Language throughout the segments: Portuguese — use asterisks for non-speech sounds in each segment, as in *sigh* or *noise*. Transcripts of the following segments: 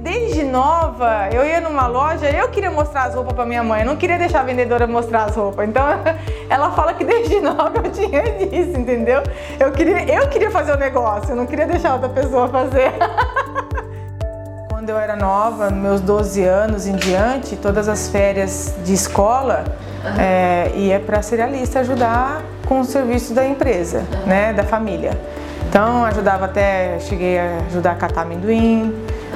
desde nova, eu ia numa loja, eu queria mostrar as roupas para minha mãe, eu não queria deixar a vendedora mostrar as roupas. Então, *laughs* ela fala que desde *laughs* nova eu tinha disso, entendeu? Eu queria, eu queria fazer o negócio, eu não queria deixar outra pessoa fazer. *laughs* Quando eu era nova, meus 12 anos em diante, todas as férias de escola, é, ia para cerealista ajudar com o serviço da empresa, né, da família. Então ajudava até, cheguei a ajudar a catar amendoim,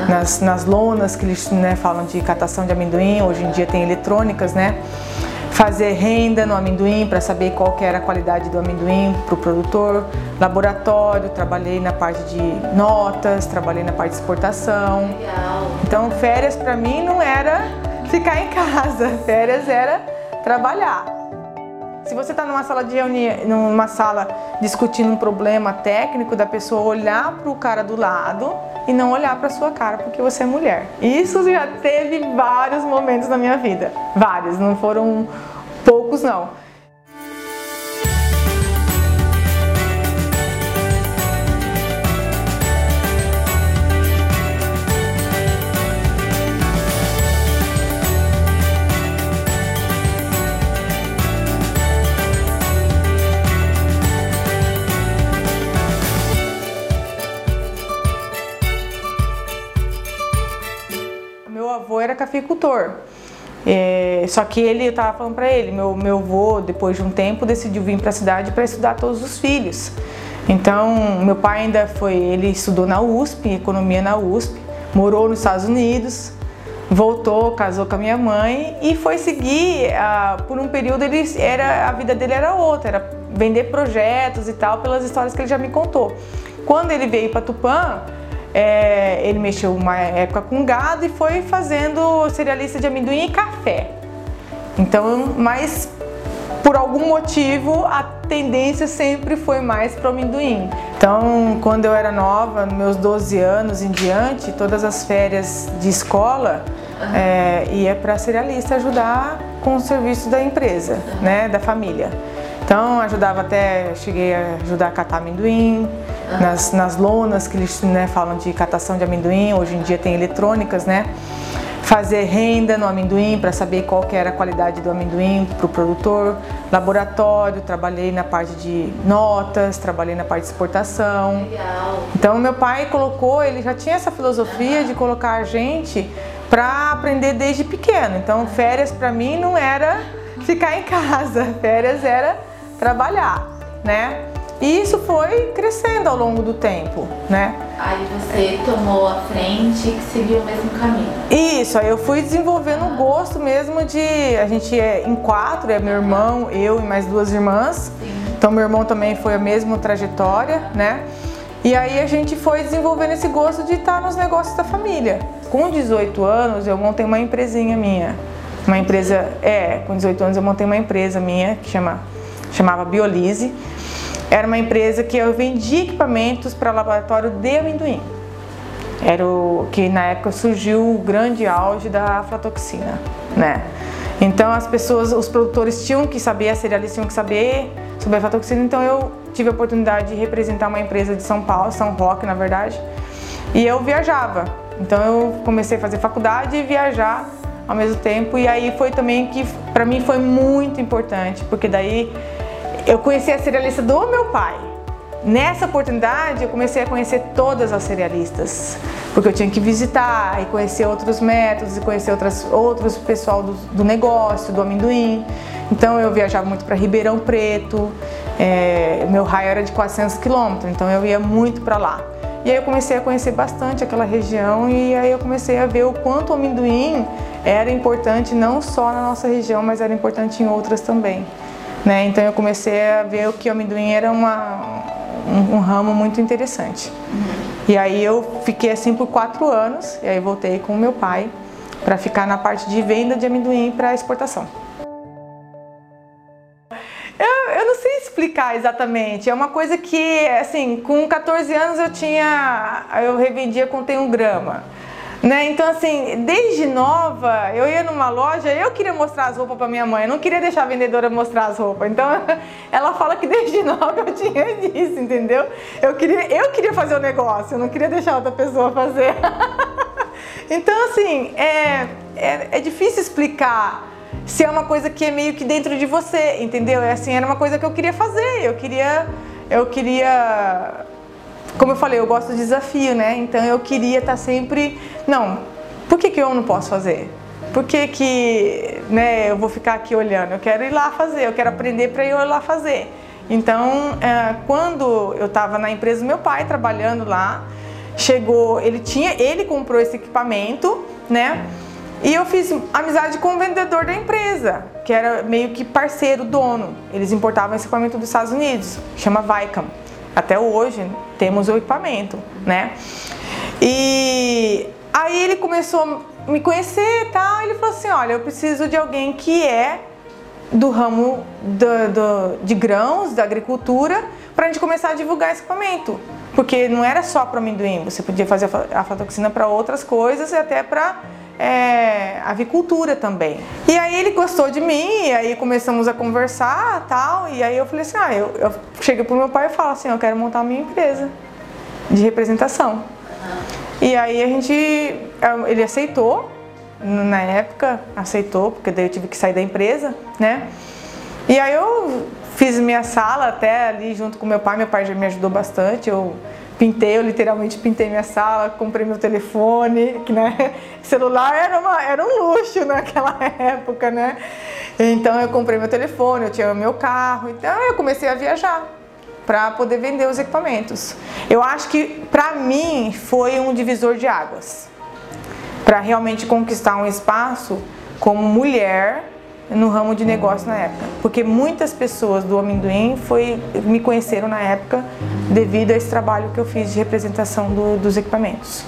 nas, nas lonas que eles né, falam de catação de amendoim, hoje em dia tem eletrônicas, né? Fazer renda no amendoim para saber qual que era a qualidade do amendoim para o produtor, laboratório, trabalhei na parte de notas, trabalhei na parte de exportação. Legal. Então férias para mim não era ficar em casa, *laughs* férias era trabalhar. Se você está numa sala de reunião, numa sala discutindo um problema técnico, da pessoa olhar para o cara do lado e não olhar para sua cara porque você é mulher. Isso já teve vários momentos na minha vida, vários, não foram poucos não. Avô era cafeicultor. É, só que ele, eu estava falando para ele, meu, meu avô, depois de um tempo, decidiu vir para a cidade para estudar todos os filhos. Então, meu pai ainda foi, ele estudou na USP, economia na USP, morou nos Estados Unidos, voltou, casou com a minha mãe e foi seguir, por um período ele era, a vida dele era outra, era vender projetos e tal, pelas histórias que ele já me contou. Quando ele veio para Tupã, é, ele mexeu uma época com gado e foi fazendo cerealista de amendoim e café. Então, mas por algum motivo a tendência sempre foi mais para o amendoim. Então, quando eu era nova, meus 12 anos em diante, todas as férias de escola, é, ia para cerealista ajudar com o serviço da empresa, né, da família. Então, ajudava até, cheguei a ajudar a catar amendoim, nas, nas lonas que eles né, falam de catação de amendoim, hoje em dia tem eletrônicas, né? Fazer renda no amendoim para saber qual que era a qualidade do amendoim para o produtor, laboratório, trabalhei na parte de notas, trabalhei na parte de exportação. Legal. Então meu pai colocou, ele já tinha essa filosofia de colocar a gente para aprender desde pequeno. Então férias para mim não era ficar em casa, *laughs* férias era trabalhar, né? E isso foi crescendo ao longo do tempo, né? Aí você tomou a frente e seguiu o mesmo caminho. Isso, aí eu fui desenvolvendo o ah. gosto mesmo de. A gente é em quatro, é meu irmão, eu e mais duas irmãs. Sim. Então meu irmão também foi a mesma trajetória, né? E aí a gente foi desenvolvendo esse gosto de estar nos negócios da família. Com 18 anos eu montei uma empresinha minha. Uma empresa, é, com 18 anos eu montei uma empresa minha que chama, chamava Biolise era uma empresa que eu vendia equipamentos para laboratório de amendoim. Era o que na época surgiu o grande auge da aflatoxina, né? Então as pessoas, os produtores tinham que saber, as cerealistas tinham que saber sobre a aflatoxina, então eu tive a oportunidade de representar uma empresa de São Paulo, São Roque, na verdade, e eu viajava. Então eu comecei a fazer faculdade e viajar ao mesmo tempo, e aí foi também que para mim foi muito importante, porque daí eu conheci a cerealista do meu pai. Nessa oportunidade, eu comecei a conhecer todas as cerealistas, porque eu tinha que visitar e conhecer outros métodos e conhecer outras, outros pessoal do, do negócio, do amendoim. Então, eu viajava muito para Ribeirão Preto, é, meu raio era de 400 quilômetros, então eu ia muito para lá. E aí eu comecei a conhecer bastante aquela região e aí eu comecei a ver o quanto o amendoim era importante não só na nossa região, mas era importante em outras também. Né? Então eu comecei a ver que o amendoim era uma, um, um ramo muito interessante. Uhum. E aí eu fiquei assim por quatro anos, e aí voltei com o meu pai para ficar na parte de venda de amendoim para exportação. Eu, eu, não sei explicar exatamente. É uma coisa que, assim, com 14 anos eu tinha. Eu revendia contém um grama. Né? Então, assim, desde nova, eu ia numa loja, eu queria mostrar as roupas para minha mãe, eu não queria deixar a vendedora mostrar as roupas. Então, *laughs* ela fala que desde *laughs* nova eu tinha disso, entendeu? Eu queria, eu queria fazer o negócio, eu não queria deixar outra pessoa fazer. *laughs* Então, assim, é, é, é, difícil explicar se é uma coisa que é meio que dentro de você, entendeu? É assim, era uma coisa que eu queria fazer, eu queria, eu queria, como eu falei, eu gosto de desafio, né? Então eu queria estar sempre, não, por que, que eu não posso fazer? Por que, que né, eu vou ficar aqui olhando? Eu quero ir lá fazer, eu quero aprender para ir lá fazer. Então, é, quando eu estava na empresa do meu pai trabalhando lá, chegou, ele tinha, ele comprou esse equipamento, né? E eu fiz amizade com o vendedor da empresa, que era meio que parceiro, dono. Eles importavam esse equipamento dos Estados Unidos, chama Vicam. Até hoje temos o equipamento, né? E aí ele começou a me conhecer e tal, ele falou assim, olha, eu preciso de alguém que é do ramo do, do, de grãos, da agricultura, para a gente começar a divulgar esse equipamento. Porque não era só para amendoim, você podia fazer a aflatoxina para outras coisas e até para é, avicultura também. E aí ele gostou de mim, e aí começamos a conversar tal, e aí eu falei assim, ah, eu, eu cheguei pro meu pai e falo assim, eu quero montar a minha empresa de representação. E aí a gente, ele aceitou, na época aceitou, porque daí eu tive que sair da empresa, né? E aí eu fiz minha sala até ali junto com meu pai, meu pai já me ajudou bastante, eu pintei, eu literalmente pintei minha sala, comprei meu telefone, que né, *laughs* celular era, uma, era um luxo naquela *laughs* época, né? Então eu comprei meu telefone, eu tinha meu carro, então eu comecei a viajar para poder vender os equipamentos. Eu acho que para mim foi um divisor de águas para realmente conquistar um espaço como mulher no ramo de negócio na época, porque muitas pessoas do amendoim foi, me conheceram na época devido a esse trabalho que eu fiz de representação do, dos equipamentos.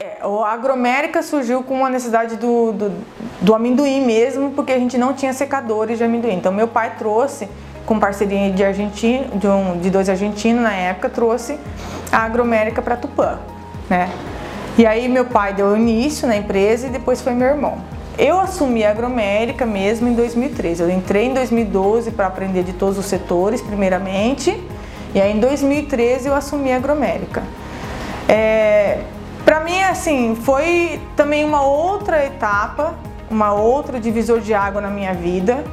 É, a Agromérica surgiu com uma necessidade do, do, do amendoim mesmo, porque a gente não tinha secadores de amendoim. Então meu pai trouxe, com parceria de, argentino, de, um, de dois argentinos na época, trouxe a Agromérica para Tupã, né? E aí meu pai deu início na empresa e depois foi meu irmão. Eu assumi a Agromérica mesmo em 2013. Eu entrei em 2012 para aprender de todos os setores, primeiramente, e aí em 2013 eu assumi a Agromérica. É, para mim, assim, foi também uma outra etapa, uma outra divisor de água na minha vida,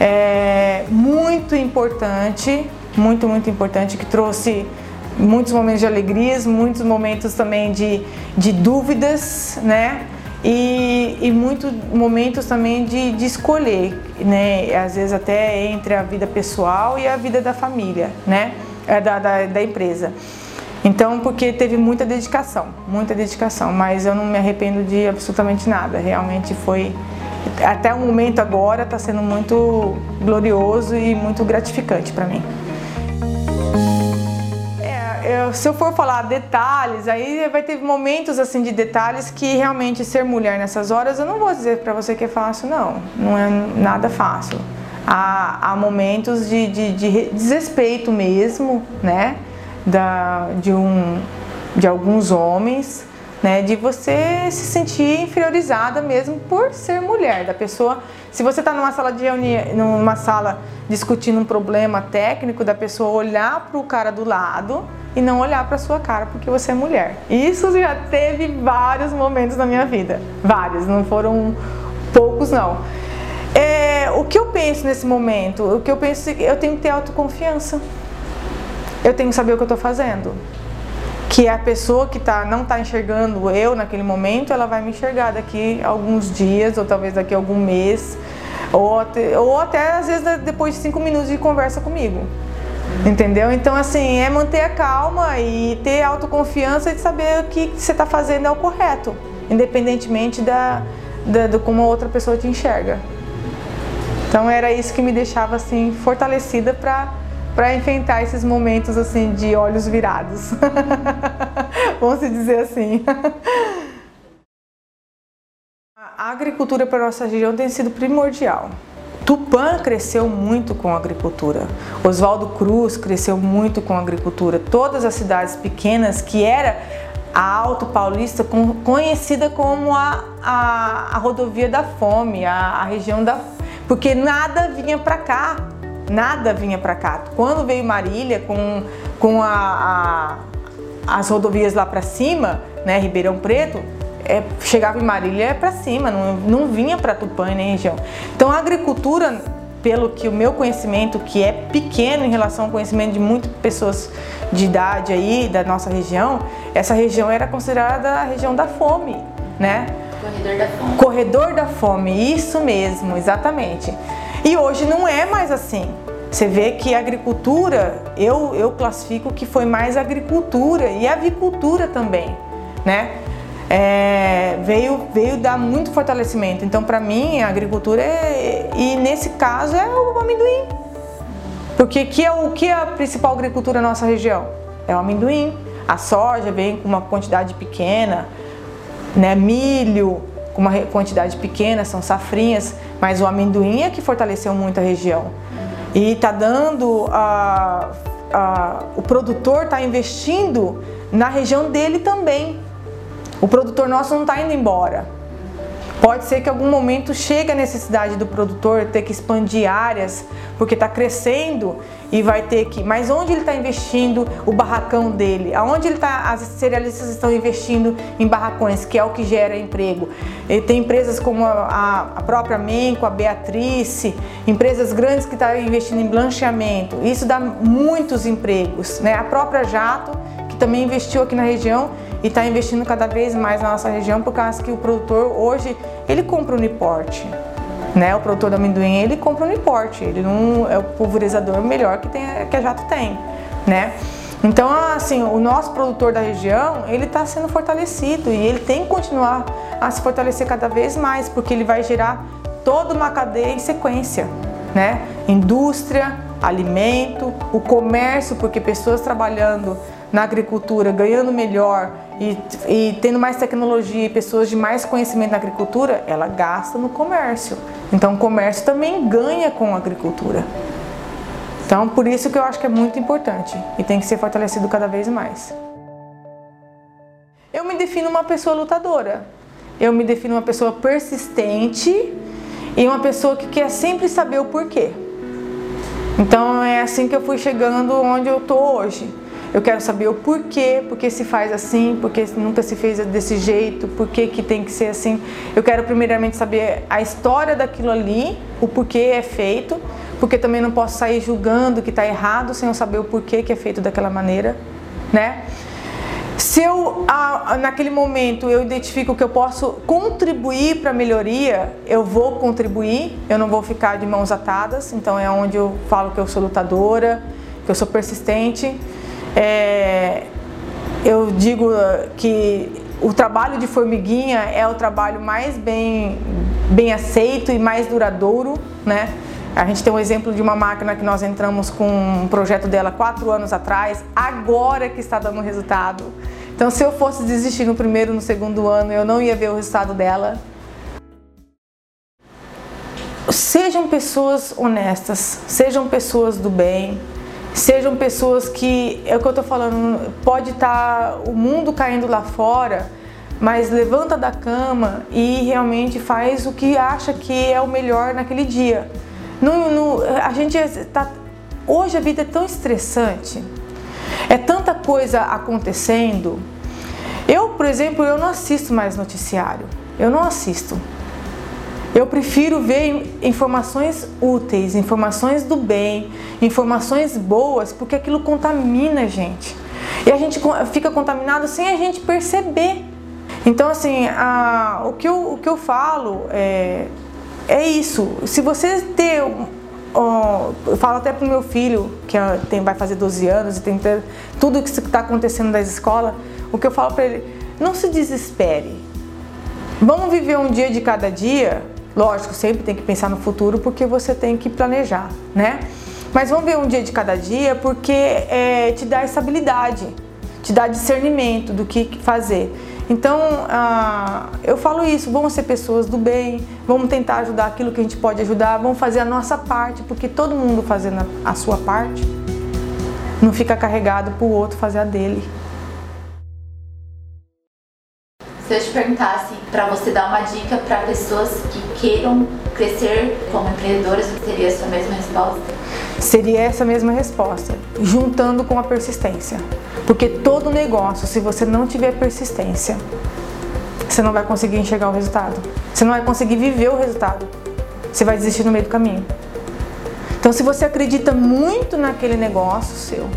é, muito importante, muito, muito importante, que trouxe muitos momentos de alegrias, muitos momentos também de, de dúvidas, né? E, e muitos momentos também de, de escolher, né? Às vezes até entre a vida pessoal e a vida da família, né? É, da, da, da empresa. Então, porque teve muita dedicação, muita dedicação, mas eu não me arrependo de absolutamente nada. Realmente foi, até o momento agora, está sendo muito glorioso e muito gratificante para mim se eu for falar detalhes, aí vai ter momentos assim de detalhes que realmente ser mulher nessas horas, eu não vou dizer para você que é fácil, não. Não é nada fácil. Há, há momentos de, de, de, desrespeito mesmo, né? Da, de, um, de alguns homens, né? De você se sentir inferiorizada mesmo por ser mulher, da pessoa. Se você está numa sala de reunião, numa sala discutindo um problema técnico, da pessoa olhar para o cara do lado e não olhar para sua cara porque você é mulher. Isso já teve vários momentos na minha vida, vários, não foram poucos não. É, o que eu penso nesse momento? O que eu penso é eu tenho que ter autoconfiança. Eu tenho que saber o que eu estou fazendo. Que a pessoa que tá, não está enxergando eu naquele momento, ela vai me enxergar daqui alguns dias, ou talvez daqui algum mês, ou até, ou até às vezes depois de cinco minutos de conversa comigo. Entendeu? Então, assim, é manter a calma e ter autoconfiança de saber o que você está fazendo é o correto, independentemente da, da, de como a outra pessoa te enxerga. Então, era isso que me deixava, assim, fortalecida para para enfrentar esses momentos assim de olhos virados. *laughs* Vamos dizer assim. *laughs* A agricultura para nossa região tem sido primordial. Tupã cresceu muito com a agricultura. Oswaldo Cruz cresceu muito com a agricultura. Todas as cidades pequenas que era a Alto Paulista, conhecida como a, a, a rodovia da fome, a, a, região da. Porque nada vinha para cá, nada vinha para cá. Quando veio Marília com, com a, as rodovias lá para cima, né, Ribeirão Preto, é, chegava em Marília para cima, não, não vinha para Tupã nem região. Então a agricultura, pelo que o meu conhecimento, que é pequeno em relação ao conhecimento de muitas pessoas de idade aí da nossa região, essa região era considerada a região da fome, né? Corredor da fome. Corredor da fome, isso mesmo, exatamente. E hoje não é mais assim. Você vê que a agricultura, eu, eu classifico que foi mais agricultura e avicultura também, né? É, veio, veio dar muito fortalecimento. Então, para mim, a agricultura é, e nesse caso é o amendoim. Porque que é o que é a principal agricultura na nossa região? É o amendoim. A soja vem com uma quantidade pequena, né? Milho com uma quantidade pequena, são safrinhas, mas o amendoim é que fortaleceu muito a região. E está dando a, a, o produtor está investindo na região dele também. O produtor nosso não está indo embora. Pode ser que em algum momento chegue a necessidade do produtor ter que expandir áreas, porque está crescendo e vai ter que. Mas onde ele está investindo o barracão dele? Aonde ele tá, as cerealistas estão investindo em barracões, que é o que gera emprego. E tem empresas como a, a própria Menco, a Beatrice, empresas grandes que estão tá investindo em blancheamento. Isso dá muitos empregos. Né? A própria Jato, que também investiu aqui na região e está investindo cada vez mais na nossa região por causa que o produtor hoje ele compra o Uniporte. Né, o produtor do amendoim ele compra o Uniporte, ele não é o pulverizador melhor que, tem, que a Jato tem, né? Então, assim, o nosso produtor da região, ele está sendo fortalecido e ele tem que continuar a se fortalecer cada vez mais, porque ele vai gerar toda uma cadeia em sequência, né? Indústria, alimento, o comércio, porque pessoas trabalhando na agricultura, ganhando melhor e, e, tendo mais tecnologia e pessoas de mais conhecimento na agricultura, ela gasta no comércio. Então o comércio também ganha com a agricultura. Então por isso que eu acho que é muito importante e tem que ser fortalecido cada vez mais. Eu me defino uma pessoa lutadora. Eu me defino uma pessoa persistente e uma pessoa que quer sempre saber o porquê. Então é assim que eu fui chegando onde eu tô hoje. Eu quero saber o porquê, porque se faz assim, porque nunca se fez desse jeito, por que tem que ser assim. Eu quero primeiramente saber a história daquilo ali, o porquê é feito, porque também não posso sair julgando que está errado sem eu saber o porquê que é feito daquela maneira, né? Se eu, naquele momento, eu identifico que eu posso contribuir para a melhoria, eu vou contribuir, eu não vou ficar de mãos atadas. Então é onde eu falo que eu sou lutadora, que eu sou persistente. É, eu digo que o trabalho de formiguinha é o trabalho mais bem, bem aceito e mais duradouro, né? A gente tem um exemplo de uma máquina que nós entramos com um projeto dela quatro anos atrás, agora que está dando resultado. Então, se eu fosse desistir no primeiro, no segundo ano, eu não ia ver o resultado dela. Sejam pessoas honestas, sejam pessoas do bem, sejam pessoas que, é o que eu tô falando, pode estar tá o mundo caindo lá fora, mas levanta da cama e realmente faz o que acha que é o melhor naquele dia. No, no, a gente tá, hoje a vida é tão estressante, é tanta coisa acontecendo. Eu, por exemplo, eu não assisto mais noticiário. Eu não assisto. Eu prefiro ver informações úteis, informações do bem, informações boas, porque aquilo contamina a gente. E a gente fica contaminado sem a gente perceber. Então, assim, a, o, que eu, o que eu falo é, é isso. Se você ter. Eu falo até pro meu filho, que é, tem, vai fazer 12 anos e tem tudo que está acontecendo na escola, o que eu falo para ele: não se desespere. Vamos viver um dia de cada dia Lógico, sempre tem que pensar no futuro porque você tem que planejar, né? Mas vamos ver um dia de cada dia porque é, te dá estabilidade, te dá discernimento do que fazer. Então, ah, eu falo isso, vamos ser pessoas do bem, vamos tentar ajudar aquilo que a gente pode ajudar, vamos fazer a nossa parte, porque todo mundo fazendo a sua parte não fica carregado para o outro fazer a dele. Se eu te perguntasse para você dar uma dica para pessoas que queiram crescer como empreendedoras, seria essa mesma resposta? Seria essa mesma resposta. juntando com a persistência. Porque todo negócio, se você não tiver persistência, você não vai conseguir enxergar o resultado. Você não vai conseguir viver o resultado. Você vai desistir no meio do caminho. Então, se você acredita muito naquele negócio seu,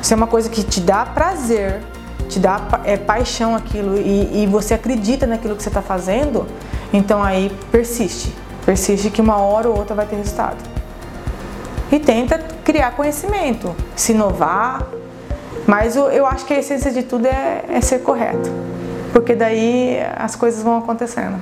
se é uma coisa que te dá prazer, te dá é, paixão aquilo e, e você acredita naquilo que você está fazendo, então aí persiste. Persiste que uma hora ou outra vai ter resultado. E tenta criar conhecimento, se inovar, mas eu, eu acho que a essência de tudo é, é ser correto, porque daí as coisas vão acontecendo.